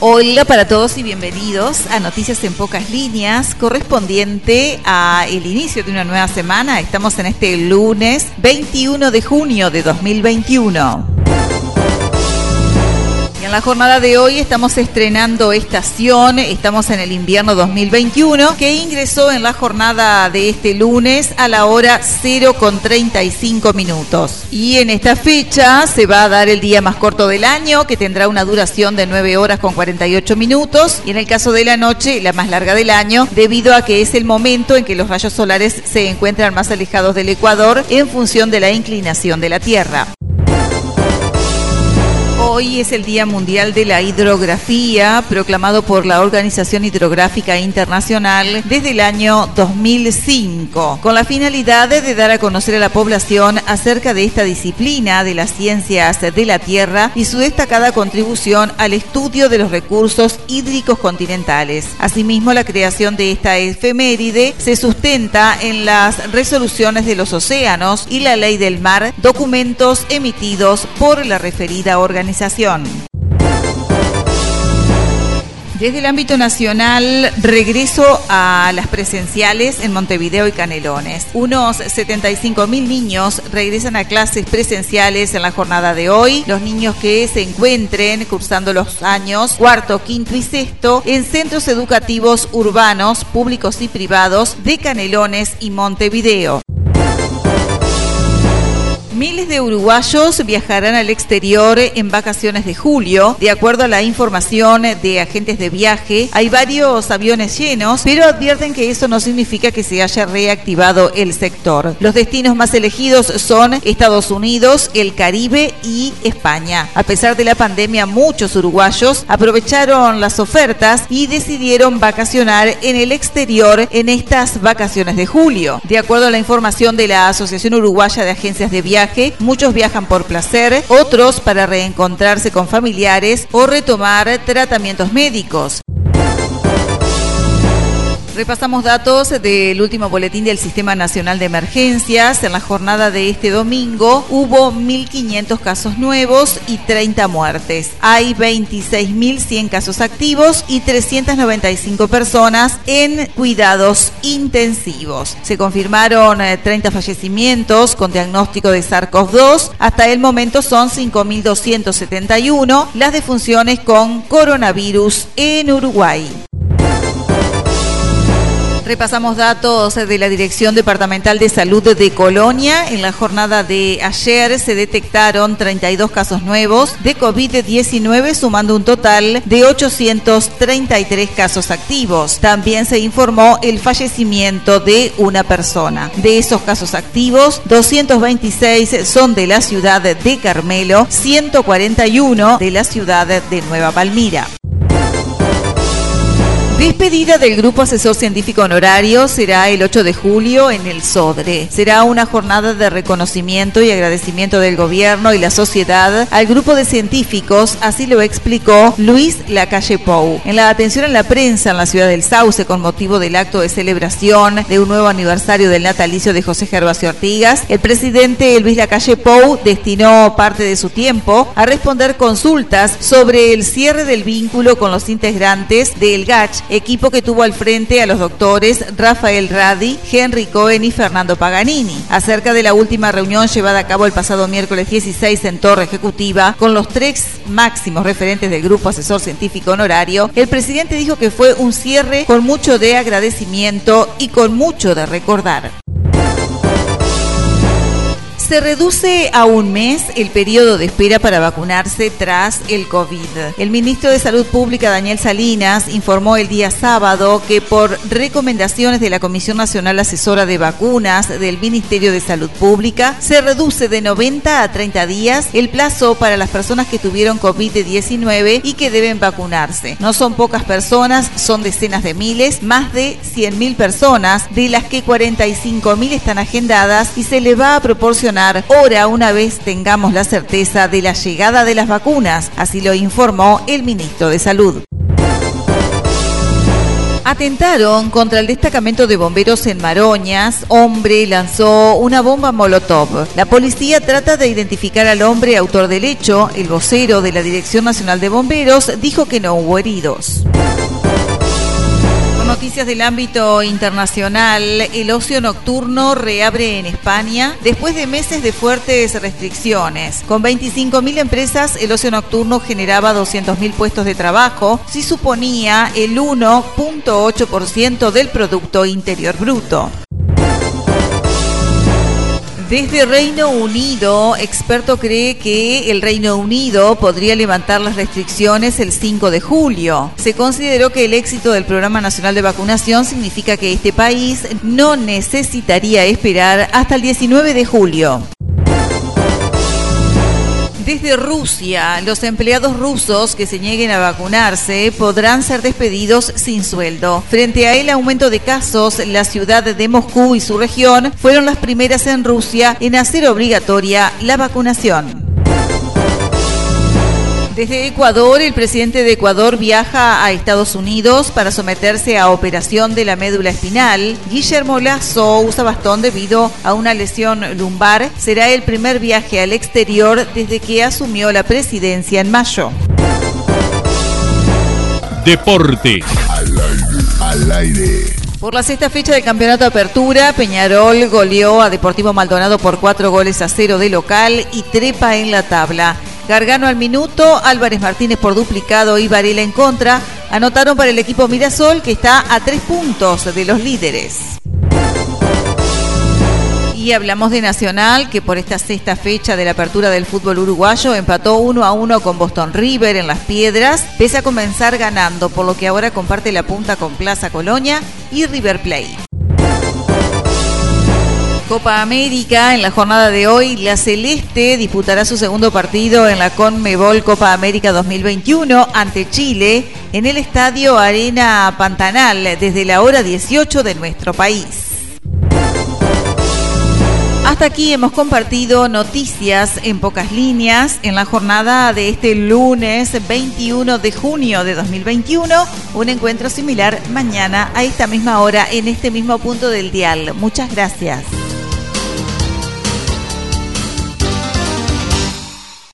Hola para todos y bienvenidos a Noticias en Pocas Líneas, correspondiente a el inicio de una nueva semana. Estamos en este lunes 21 de junio de 2021. En la jornada de hoy estamos estrenando estación, estamos en el invierno 2021, que ingresó en la jornada de este lunes a la hora 0 con 35 minutos. Y en esta fecha se va a dar el día más corto del año, que tendrá una duración de 9 horas con 48 minutos, y en el caso de la noche, la más larga del año, debido a que es el momento en que los rayos solares se encuentran más alejados del Ecuador en función de la inclinación de la Tierra. Hoy es el Día Mundial de la Hidrografía, proclamado por la Organización Hidrográfica Internacional desde el año 2005, con la finalidad de dar a conocer a la población acerca de esta disciplina de las ciencias de la Tierra y su destacada contribución al estudio de los recursos hídricos continentales. Asimismo, la creación de esta efeméride se sustenta en las resoluciones de los océanos y la ley del mar, documentos emitidos por la referida organización desde el ámbito nacional, regreso a las presenciales en Montevideo y Canelones. Unos 75 mil niños regresan a clases presenciales en la jornada de hoy. Los niños que se encuentren cursando los años cuarto, quinto y sexto en centros educativos urbanos, públicos y privados de Canelones y Montevideo. Miles de uruguayos viajarán al exterior en vacaciones de julio. De acuerdo a la información de agentes de viaje, hay varios aviones llenos, pero advierten que eso no significa que se haya reactivado el sector. Los destinos más elegidos son Estados Unidos, el Caribe y España. A pesar de la pandemia, muchos uruguayos aprovecharon las ofertas y decidieron vacacionar en el exterior en estas vacaciones de julio. De acuerdo a la información de la Asociación Uruguaya de Agencias de Viaje, muchos viajan por placer, otros para reencontrarse con familiares o retomar tratamientos médicos. Repasamos datos del último boletín del Sistema Nacional de Emergencias. En la jornada de este domingo hubo 1.500 casos nuevos y 30 muertes. Hay 26.100 casos activos y 395 personas en cuidados intensivos. Se confirmaron 30 eh, fallecimientos con diagnóstico de SARS-CoV-2. Hasta el momento son 5.271 las defunciones con coronavirus en Uruguay. Repasamos datos de la Dirección Departamental de Salud de Colonia. En la jornada de ayer se detectaron 32 casos nuevos de COVID-19, sumando un total de 833 casos activos. También se informó el fallecimiento de una persona. De esos casos activos, 226 son de la ciudad de Carmelo, 141 de la ciudad de Nueva Palmira. Despedida del Grupo Asesor Científico Honorario será el 8 de julio en el Sodre. Será una jornada de reconocimiento y agradecimiento del gobierno y la sociedad al grupo de científicos, así lo explicó Luis Lacalle Pou. En la atención a la prensa en la ciudad del Sauce con motivo del acto de celebración de un nuevo aniversario del natalicio de José Gervasio Artigas, el presidente Luis Lacalle Pou destinó parte de su tiempo a responder consultas sobre el cierre del vínculo con los integrantes del GACH equipo que tuvo al frente a los doctores Rafael Radi, Henry Cohen y Fernando Paganini. Acerca de la última reunión llevada a cabo el pasado miércoles 16 en Torre Ejecutiva con los tres máximos referentes del Grupo Asesor Científico Honorario, el presidente dijo que fue un cierre con mucho de agradecimiento y con mucho de recordar. Se reduce a un mes el periodo de espera para vacunarse tras el COVID. El ministro de Salud Pública, Daniel Salinas, informó el día sábado que por recomendaciones de la Comisión Nacional Asesora de Vacunas del Ministerio de Salud Pública, se reduce de 90 a 30 días el plazo para las personas que tuvieron COVID-19 y que deben vacunarse. No son pocas personas, son decenas de miles, más de 100.000 personas, de las que 45.000 están agendadas y se le va a proporcionar hora una vez tengamos la certeza de la llegada de las vacunas, así lo informó el ministro de Salud. Atentaron contra el destacamento de bomberos en Maroñas. Hombre lanzó una bomba molotov. La policía trata de identificar al hombre autor del hecho. El vocero de la Dirección Nacional de Bomberos dijo que no hubo heridos noticias del ámbito internacional, el ocio nocturno reabre en España después de meses de fuertes restricciones. Con 25.000 empresas, el ocio nocturno generaba 200.000 puestos de trabajo, si suponía el 1.8% del Producto Interior Bruto. Desde Reino Unido, experto cree que el Reino Unido podría levantar las restricciones el 5 de julio. Se consideró que el éxito del Programa Nacional de Vacunación significa que este país no necesitaría esperar hasta el 19 de julio. Desde Rusia, los empleados rusos que se nieguen a vacunarse podrán ser despedidos sin sueldo. Frente a el aumento de casos, la ciudad de Moscú y su región fueron las primeras en Rusia en hacer obligatoria la vacunación. Desde Ecuador, el presidente de Ecuador viaja a Estados Unidos para someterse a operación de la médula espinal. Guillermo Lazo usa bastón debido a una lesión lumbar. Será el primer viaje al exterior desde que asumió la presidencia en mayo. Deporte. Al aire. Por la sexta fecha del campeonato de apertura, Peñarol goleó a Deportivo Maldonado por cuatro goles a cero de local y trepa en la tabla. Gargano al minuto, Álvarez Martínez por duplicado y Varela en contra. Anotaron para el equipo Mirasol que está a tres puntos de los líderes. Y hablamos de Nacional, que por esta sexta fecha de la apertura del fútbol uruguayo empató 1 a 1 con Boston River en Las Piedras, pese a comenzar ganando, por lo que ahora comparte la punta con Plaza Colonia y River Plate. Copa América, en la jornada de hoy, la Celeste disputará su segundo partido en la Conmebol Copa América 2021 ante Chile en el Estadio Arena Pantanal desde la hora 18 de nuestro país. Hasta aquí hemos compartido noticias en pocas líneas en la jornada de este lunes 21 de junio de 2021. Un encuentro similar mañana a esta misma hora en este mismo punto del dial. Muchas gracias.